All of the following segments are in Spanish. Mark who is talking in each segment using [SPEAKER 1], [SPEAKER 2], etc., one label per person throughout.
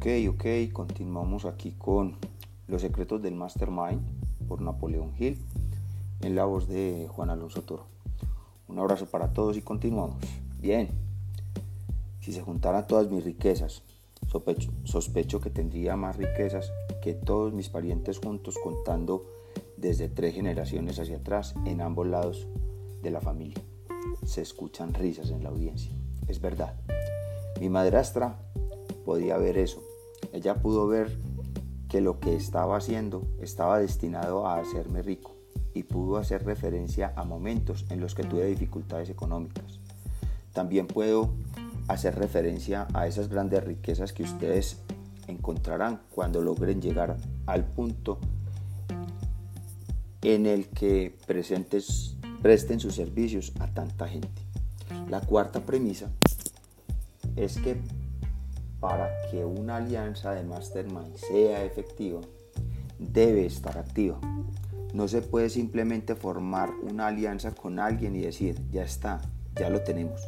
[SPEAKER 1] Ok, ok, continuamos aquí con Los secretos del Mastermind por Napoleón Hill en la voz de Juan Alonso Toro. Un abrazo para todos y continuamos. Bien, si se juntaran todas mis riquezas, sospecho, sospecho que tendría más riquezas que todos mis parientes juntos contando desde tres generaciones hacia atrás en ambos lados de la familia. Se escuchan risas en la audiencia. Es verdad. Mi madrastra podía ver eso. Ella pudo ver que lo que estaba haciendo estaba destinado a hacerme rico y pudo hacer referencia a momentos en los que tuve dificultades económicas. También puedo hacer referencia a esas grandes riquezas que ustedes encontrarán cuando logren llegar al punto en el que presentes, presten sus servicios a tanta gente. La cuarta premisa es que para que una alianza de mastermind sea efectiva, debe estar activa. No se puede simplemente formar una alianza con alguien y decir, ya está, ya lo tenemos.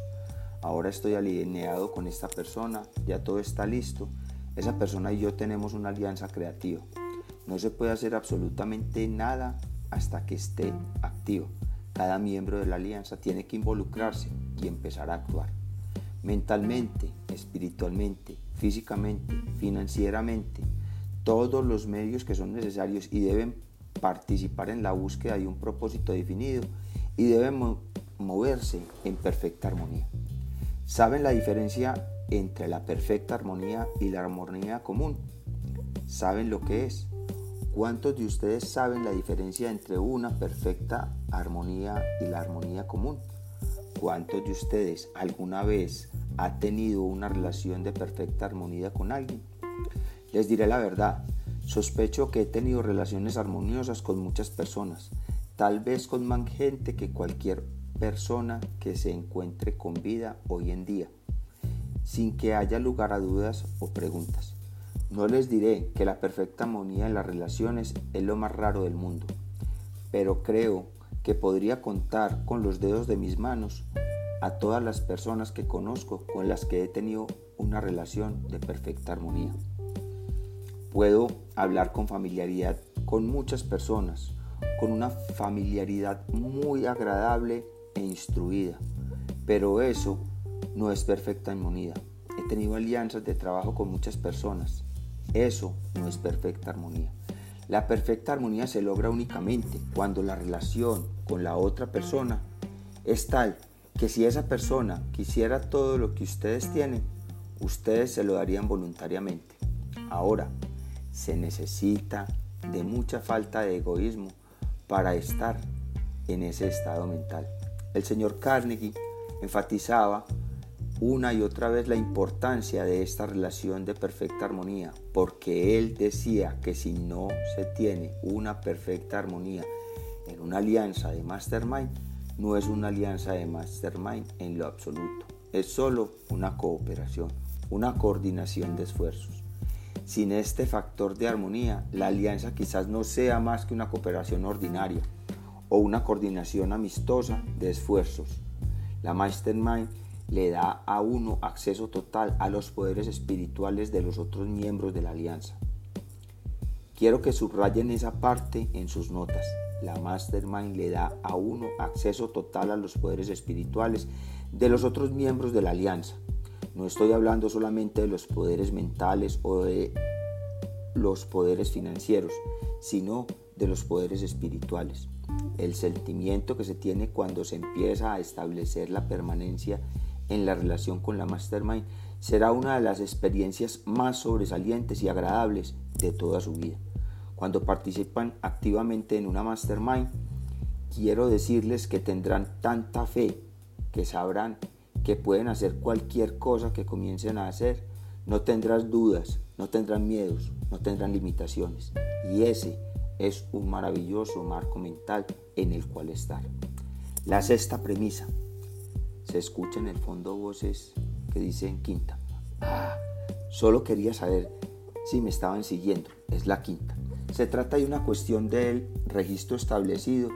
[SPEAKER 1] Ahora estoy alineado con esta persona, ya todo está listo. Esa persona y yo tenemos una alianza creativa. No se puede hacer absolutamente nada hasta que esté activo. Cada miembro de la alianza tiene que involucrarse y empezar a actuar mentalmente, espiritualmente, físicamente, financieramente, todos los medios que son necesarios y deben participar en la búsqueda de un propósito definido y deben moverse en perfecta armonía. ¿Saben la diferencia entre la perfecta armonía y la armonía común? ¿Saben lo que es? ¿Cuántos de ustedes saben la diferencia entre una perfecta armonía y la armonía común? ¿Cuántos de ustedes alguna vez ha tenido una relación de perfecta armonía con alguien? Les diré la verdad, sospecho que he tenido relaciones armoniosas con muchas personas, tal vez con más gente que cualquier persona que se encuentre con vida hoy en día, sin que haya lugar a dudas o preguntas. No les diré que la perfecta armonía en las relaciones es lo más raro del mundo, pero creo que podría contar con los dedos de mis manos a todas las personas que conozco con las que he tenido una relación de perfecta armonía. Puedo hablar con familiaridad con muchas personas, con una familiaridad muy agradable e instruida, pero eso no es perfecta armonía. He tenido alianzas de trabajo con muchas personas, eso no es perfecta armonía. La perfecta armonía se logra únicamente cuando la relación con la otra persona es tal que si esa persona quisiera todo lo que ustedes tienen, ustedes se lo darían voluntariamente. Ahora, se necesita de mucha falta de egoísmo para estar en ese estado mental. El señor Carnegie enfatizaba una y otra vez la importancia de esta relación de perfecta armonía, porque él decía que si no se tiene una perfecta armonía en una alianza de mastermind, no es una alianza de mastermind en lo absoluto, es solo una cooperación, una coordinación de esfuerzos. Sin este factor de armonía, la alianza quizás no sea más que una cooperación ordinaria o una coordinación amistosa de esfuerzos. La mastermind le da a uno acceso total a los poderes espirituales de los otros miembros de la alianza. Quiero que subrayen esa parte en sus notas. La mastermind le da a uno acceso total a los poderes espirituales de los otros miembros de la alianza. No estoy hablando solamente de los poderes mentales o de los poderes financieros, sino de los poderes espirituales. El sentimiento que se tiene cuando se empieza a establecer la permanencia en la relación con la mastermind será una de las experiencias más sobresalientes y agradables de toda su vida. Cuando participan activamente en una mastermind, quiero decirles que tendrán tanta fe que sabrán que pueden hacer cualquier cosa que comiencen a hacer. No tendrán dudas, no tendrán miedos, no tendrán limitaciones. Y ese es un maravilloso marco mental en el cual estar. La sexta premisa se escucha en el fondo voces que dicen quinta. Ah, solo quería saber si me estaban siguiendo. Es la quinta. Se trata de una cuestión del registro establecido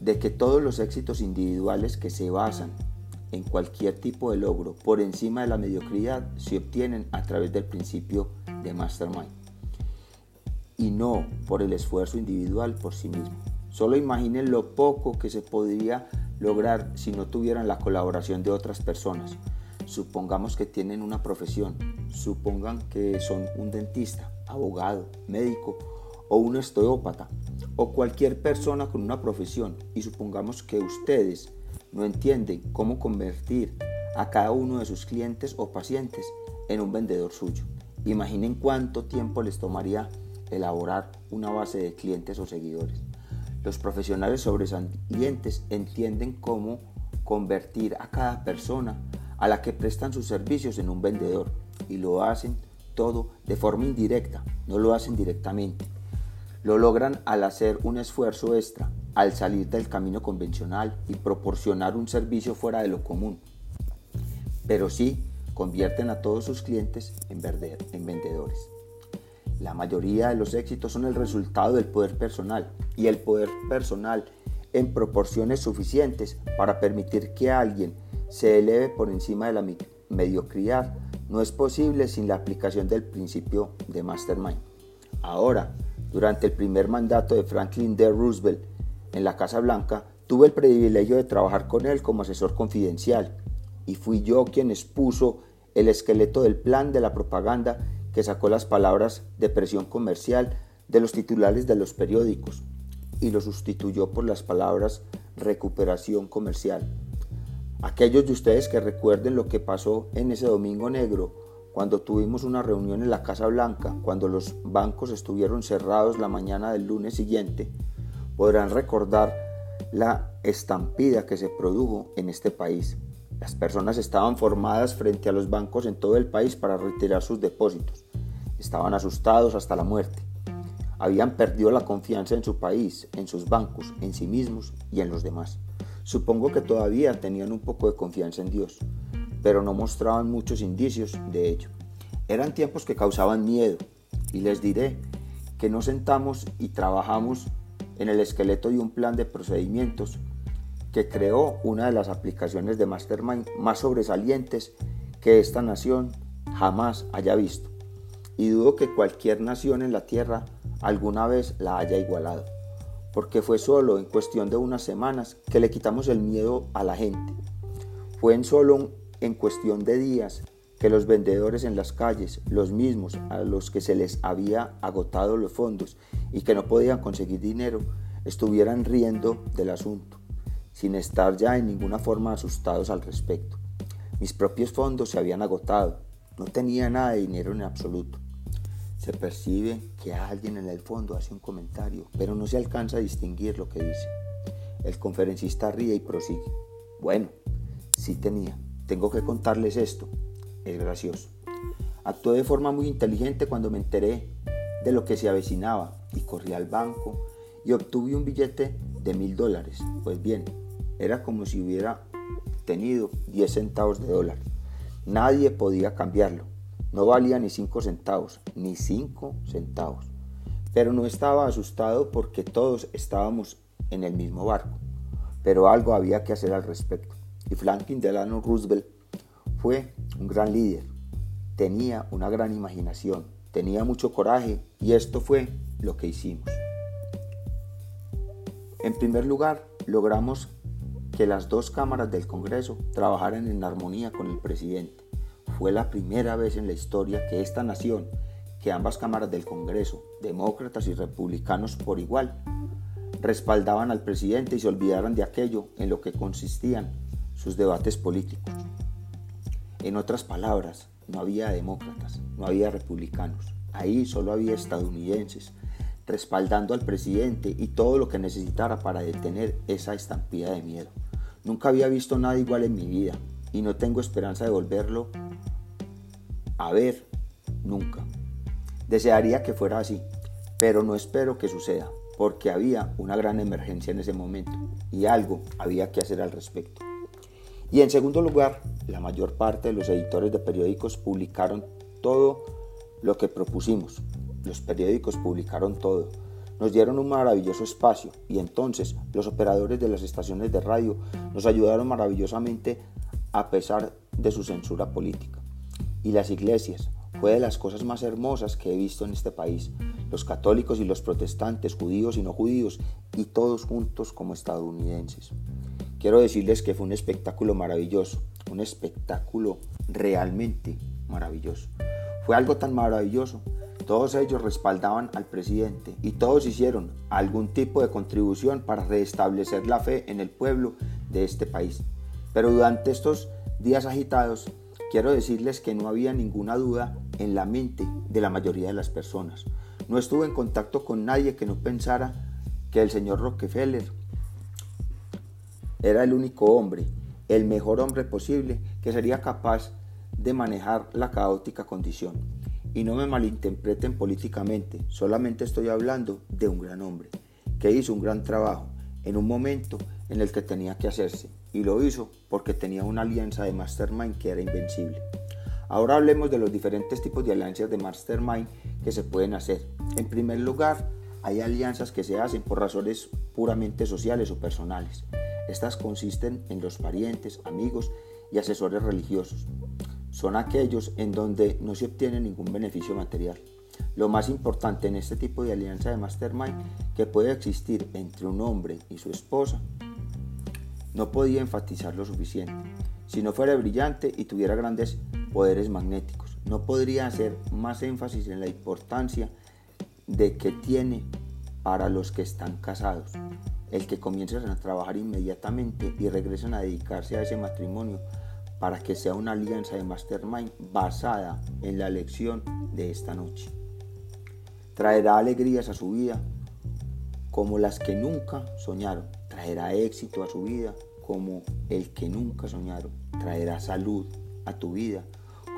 [SPEAKER 1] de que todos los éxitos individuales que se basan en cualquier tipo de logro por encima de la mediocridad se obtienen a través del principio de Mastermind y no por el esfuerzo individual por sí mismo. Solo imaginen lo poco que se podría lograr si no tuvieran la colaboración de otras personas. Supongamos que tienen una profesión, supongan que son un dentista, abogado, médico o un osteópata o cualquier persona con una profesión y supongamos que ustedes no entienden cómo convertir a cada uno de sus clientes o pacientes en un vendedor suyo. Imaginen cuánto tiempo les tomaría elaborar una base de clientes o seguidores. Los profesionales sobresalientes entienden cómo convertir a cada persona a la que prestan sus servicios en un vendedor y lo hacen todo de forma indirecta, no lo hacen directamente. Lo logran al hacer un esfuerzo extra, al salir del camino convencional y proporcionar un servicio fuera de lo común. Pero sí convierten a todos sus clientes en, vendedores. La mayoría de los éxitos son el resultado del poder personal y el poder personal en proporciones suficientes para permitir que alguien se eleve por encima de la mediocridad no es posible sin la aplicación del principio de Mastermind. Ahora, durante el primer mandato de Franklin D. Roosevelt en la Casa Blanca, tuve el privilegio de trabajar con él como asesor confidencial y fui yo quien expuso el esqueleto del plan de la propaganda que sacó las palabras de presión comercial de los titulares de los periódicos y lo sustituyó por las palabras recuperación comercial. Aquellos de ustedes que recuerden lo que pasó en ese domingo negro cuando tuvimos una reunión en la Casa Blanca, cuando los bancos estuvieron cerrados la mañana del lunes siguiente, podrán recordar la estampida que se produjo en este país. Las personas estaban formadas frente a los bancos en todo el país para retirar sus depósitos. Estaban asustados hasta la muerte. Habían perdido la confianza en su país, en sus bancos, en sí mismos y en los demás. Supongo que todavía tenían un poco de confianza en Dios, pero no mostraban muchos indicios de ello. Eran tiempos que causaban miedo y les diré que nos sentamos y trabajamos en el esqueleto de un plan de procedimientos que creó una de las aplicaciones de Mastermind más sobresalientes que esta nación jamás haya visto. Y dudo que cualquier nación en la Tierra alguna vez la haya igualado, porque fue solo en cuestión de unas semanas que le quitamos el miedo a la gente. Fue en solo en cuestión de días que los vendedores en las calles, los mismos a los que se les había agotado los fondos y que no podían conseguir dinero, estuvieran riendo del asunto, sin estar ya en ninguna forma asustados al respecto. Mis propios fondos se habían agotado, no tenía nada de dinero en absoluto. Se percibe que alguien en el fondo hace un comentario, pero no se alcanza a distinguir lo que dice. El conferencista ríe y prosigue. Bueno, sí tenía. Tengo que contarles esto. Es gracioso. Actué de forma muy inteligente cuando me enteré de lo que se avecinaba y corrí al banco y obtuve un billete de mil dólares. Pues bien, era como si hubiera tenido 10 centavos de dólar. Nadie podía cambiarlo. No valía ni 5 centavos, ni 5 centavos. Pero no estaba asustado porque todos estábamos en el mismo barco. Pero algo había que hacer al respecto y Franklin Delano Roosevelt fue un gran líder, tenía una gran imaginación, tenía mucho coraje y esto fue lo que hicimos. En primer lugar, logramos que las dos cámaras del Congreso trabajaran en armonía con el presidente. Fue la primera vez en la historia que esta nación, que ambas cámaras del Congreso, demócratas y republicanos por igual, respaldaban al presidente y se olvidaran de aquello en lo que consistían sus debates políticos. En otras palabras, no había demócratas, no había republicanos, ahí solo había estadounidenses respaldando al presidente y todo lo que necesitara para detener esa estampida de miedo. Nunca había visto nada igual en mi vida y no tengo esperanza de volverlo a ver nunca. Desearía que fuera así, pero no espero que suceda, porque había una gran emergencia en ese momento y algo había que hacer al respecto. Y en segundo lugar, la mayor parte de los editores de periódicos publicaron todo lo que propusimos. Los periódicos publicaron todo. Nos dieron un maravilloso espacio y entonces los operadores de las estaciones de radio nos ayudaron maravillosamente a pesar de su censura política. Y las iglesias, fue de las cosas más hermosas que he visto en este país. Los católicos y los protestantes, judíos y no judíos, y todos juntos como estadounidenses. Quiero decirles que fue un espectáculo maravilloso, un espectáculo realmente maravilloso. Fue algo tan maravilloso. Todos ellos respaldaban al presidente y todos hicieron algún tipo de contribución para restablecer la fe en el pueblo de este país. Pero durante estos días agitados, quiero decirles que no había ninguna duda en la mente de la mayoría de las personas. No estuve en contacto con nadie que no pensara que el señor Rockefeller era el único hombre, el mejor hombre posible que sería capaz de manejar la caótica condición. Y no me malinterpreten políticamente, solamente estoy hablando de un gran hombre, que hizo un gran trabajo en un momento en el que tenía que hacerse, y lo hizo porque tenía una alianza de mastermind que era invencible. Ahora hablemos de los diferentes tipos de alianzas de mastermind que se pueden hacer. En primer lugar, hay alianzas que se hacen por razones puramente sociales o personales. Estas consisten en los parientes, amigos y asesores religiosos. Son aquellos en donde no se obtiene ningún beneficio material. Lo más importante en este tipo de alianza de mastermind que puede existir entre un hombre y su esposa, no podía enfatizar lo suficiente. Si no fuera brillante y tuviera grandes poderes magnéticos. No podría hacer más énfasis en la importancia de que tiene para los que están casados. El que comiencen a trabajar inmediatamente y regresen a dedicarse a ese matrimonio para que sea una alianza de mastermind basada en la lección de esta noche. Traerá alegrías a su vida como las que nunca soñaron. Traerá éxito a su vida como el que nunca soñaron. Traerá salud a tu vida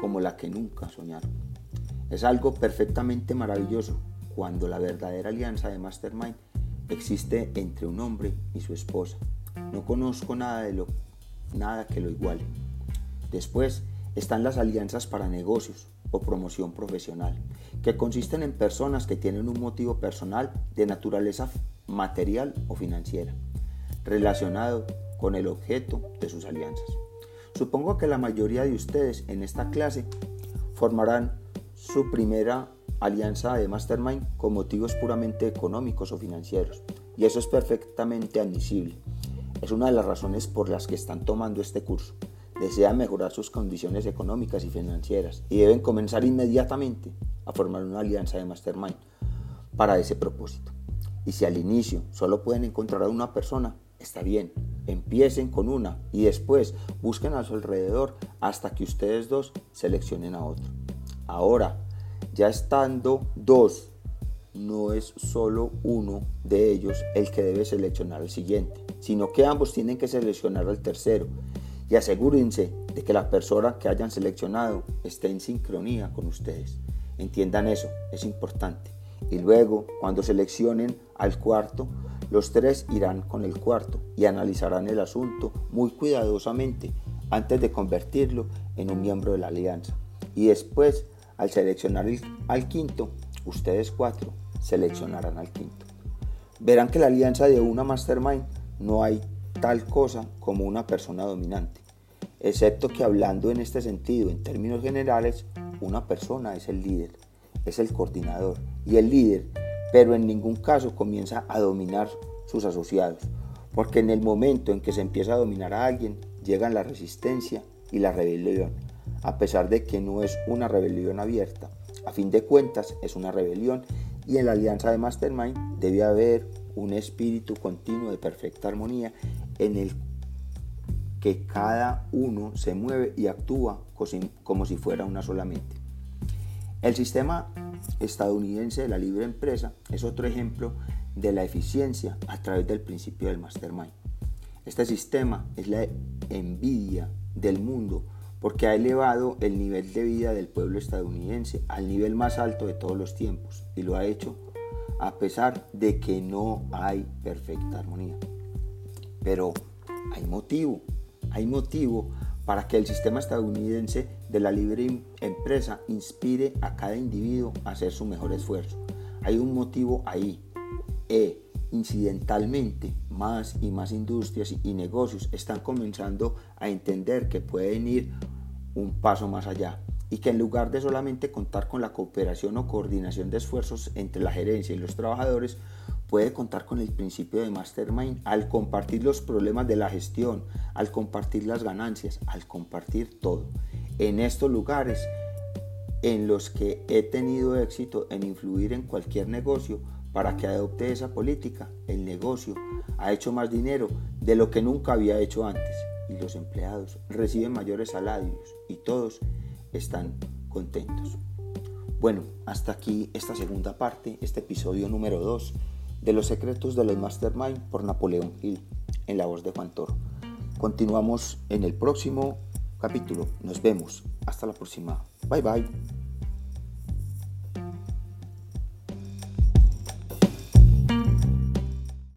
[SPEAKER 1] como la que nunca soñaron. Es algo perfectamente maravilloso cuando la verdadera alianza de Mastermind existe entre un hombre y su esposa. No conozco nada de lo nada que lo iguale. Después están las alianzas para negocios o promoción profesional, que consisten en personas que tienen un motivo personal de naturaleza material o financiera, relacionado con el objeto de sus alianzas. Supongo que la mayoría de ustedes en esta clase formarán su primera alianza de mastermind con motivos puramente económicos o financieros. Y eso es perfectamente admisible. Es una de las razones por las que están tomando este curso. Desean mejorar sus condiciones económicas y financieras y deben comenzar inmediatamente a formar una alianza de mastermind para ese propósito. Y si al inicio solo pueden encontrar a una persona, está bien, Empiecen con una y después busquen a su alrededor hasta que ustedes dos seleccionen a otro. Ahora, ya estando dos, no es solo uno de ellos el que debe seleccionar al siguiente, sino que ambos tienen que seleccionar al tercero. Y asegúrense de que la persona que hayan seleccionado esté en sincronía con ustedes. Entiendan eso, es importante. Y luego, cuando seleccionen al cuarto, los tres irán con el cuarto y analizarán el asunto muy cuidadosamente antes de convertirlo en un miembro de la alianza. Y después, al seleccionar al quinto, ustedes cuatro seleccionarán al quinto. Verán que la alianza de una mastermind no hay tal cosa como una persona dominante, excepto que hablando en este sentido, en términos generales, una persona es el líder, es el coordinador y el líder pero en ningún caso comienza a dominar sus asociados, porque en el momento en que se empieza a dominar a alguien, llegan la resistencia y la rebelión, a pesar de que no es una rebelión abierta. A fin de cuentas, es una rebelión y en la alianza de Mastermind debe haber un espíritu continuo de perfecta armonía en el que cada uno se mueve y actúa como si fuera una solamente. El sistema estadounidense de la libre empresa es otro ejemplo de la eficiencia a través del principio del mastermind. Este sistema es la envidia del mundo porque ha elevado el nivel de vida del pueblo estadounidense al nivel más alto de todos los tiempos y lo ha hecho a pesar de que no hay perfecta armonía. Pero hay motivo, hay motivo para que el sistema estadounidense de la libre empresa inspire a cada individuo a hacer su mejor esfuerzo. Hay un motivo ahí. E, incidentalmente más y más industrias y negocios están comenzando a entender que pueden ir un paso más allá y que en lugar de solamente contar con la cooperación o coordinación de esfuerzos entre la gerencia y los trabajadores, puede contar con el principio de mastermind al compartir los problemas de la gestión, al compartir las ganancias, al compartir todo. En estos lugares en los que he tenido éxito en influir en cualquier negocio para que adopte esa política, el negocio ha hecho más dinero de lo que nunca había hecho antes y los empleados reciben mayores salarios y todos están contentos. Bueno, hasta aquí esta segunda parte, este episodio número 2 de Los secretos de los Mastermind por Napoleón Hill en la voz de Juan Toro. Continuamos en el próximo capítulo. Nos vemos. Hasta la próxima. Bye bye.